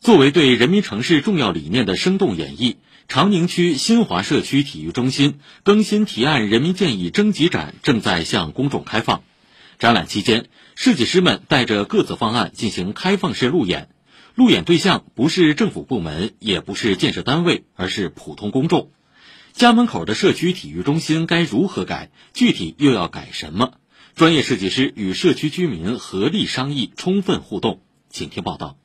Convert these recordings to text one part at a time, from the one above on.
作为对人民城市重要理念的生动演绎，长宁区新华社区体育中心更新提案人民建议征集展正在向公众开放。展览期间，设计师们带着各自方案进行开放式路演，路演对象不是政府部门，也不是建设单位，而是普通公众。家门口的社区体育中心该如何改？具体又要改什么？专业设计师与社区居民合力商议，充分互动。请听报道。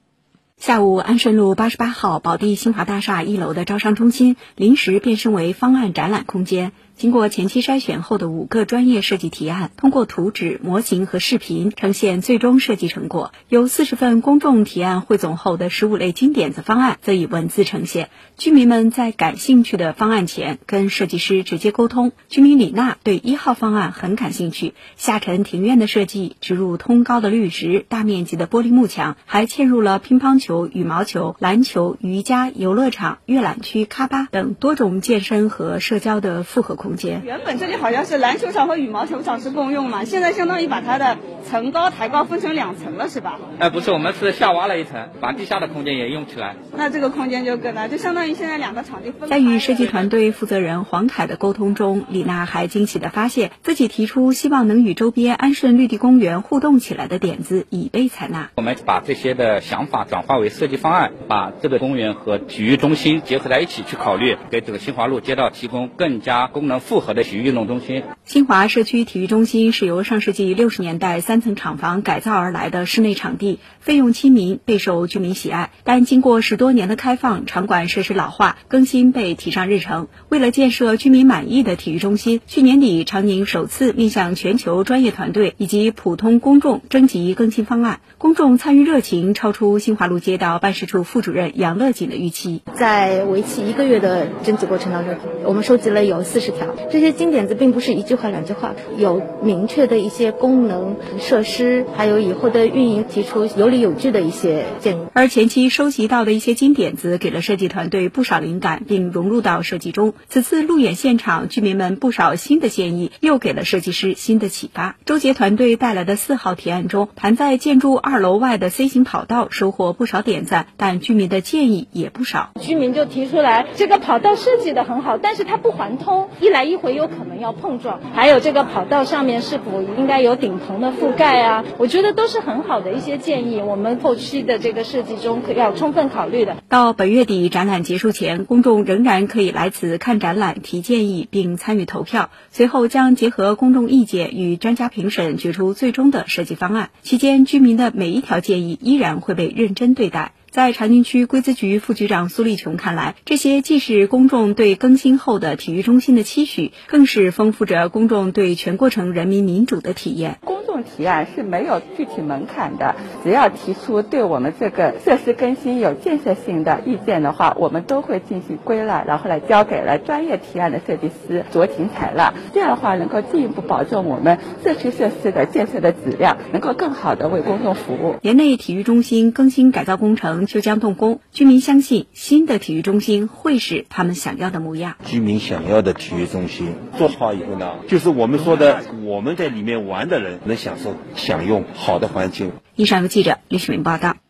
下午，安顺路八十八号宝地新华大厦一楼的招商中心临时变身为方案展览空间。经过前期筛选后的五个专业设计提案，通过图纸、模型和视频呈现最终设计成果。有四十份公众提案汇总后的十五类金点子方案，则以文字呈现。居民们在感兴趣的方案前，跟设计师直接沟通。居民李娜对一号方案很感兴趣，下沉庭院的设计，植入通高的绿植，大面积的玻璃幕墙，还嵌入了乒乓球、有羽毛球、篮球、瑜伽、游乐场、阅览区、咖吧等多种健身和社交的复合。空间原本这里好像是篮球场和羽毛球场是共用嘛，现在相当于把它的层高抬高分成两层了，是吧？哎，不是，我们是下挖了一层，把地下的空间也用起来。那这个空间就更大，就相当于现在两个场地分。在与设计团队负责人黄凯的沟通中，李娜还惊喜地发现自己提出希望能与周边安顺绿地公园互动起来的点子已被采纳。我们把这些的想法转化为设计方案，把这个公园和体育中心结合在一起去考虑，给这个新华路街道提供更加功能。复合的体育运动中心，新华社区体育中心是由上世纪六十年代三层厂房改造而来的室内场地，费用亲民，备受居民喜爱。但经过十多年的开放，场馆设施老化，更新被提上日程。为了建设居民满意的体育中心，去年底长宁首次面向全球专业团队以及普通公众征集更新方案，公众参与热情超出新华路街道办事处副主任杨乐锦的预期。在为期一个月的征集过程当中，我们收集了有四十条。这些金点子并不是一句话两句话，有明确的一些功能设施，还有以后的运营提出有理有据的一些建议。而前期收集到的一些金点子，给了设计团队不少灵感，并融入到设计中。此次路演现场，居民们不少新的建议，又给了设计师新的启发。周杰团队带来的四号提案中，盘在建筑二楼外的 C 型跑道收获不少点赞，但居民的建议也不少。居民就提出来，这个跑道设计的很好，但是它不环通，一来一回有可能要碰撞，还有这个跑道上面是否应该有顶棚的覆盖啊？我觉得都是很好的一些建议，我们后期的这个设计中可要充分考虑的。到本月底展览结束前，公众仍然可以来此看展览、提建议并参与投票，随后将结合公众意见与专家评审决出最终的设计方案。期间，居民的每一条建议依然会被认真对待。在长宁区规资局副局长苏立琼看来，这些既是公众对更新后的体育中心的期许，更是丰富着公众对全过程人民民主的体验。提案是没有具体门槛的，只要提出对我们这个设施更新有建设性的意见的话，我们都会进行归纳，然后来交给了专业提案的设计师酌情采纳。这样的话，能够进一步保证我们社区设施的建设的质量，能够更好的为公众服务。园内体育中心更新改造工程就将动工，居民相信新的体育中心会是他们想要的模样。居民想要的体育中心做好以后呢，就是我们说的我们在里面玩的人能享受享用好的环境。以上由记者李世明报道。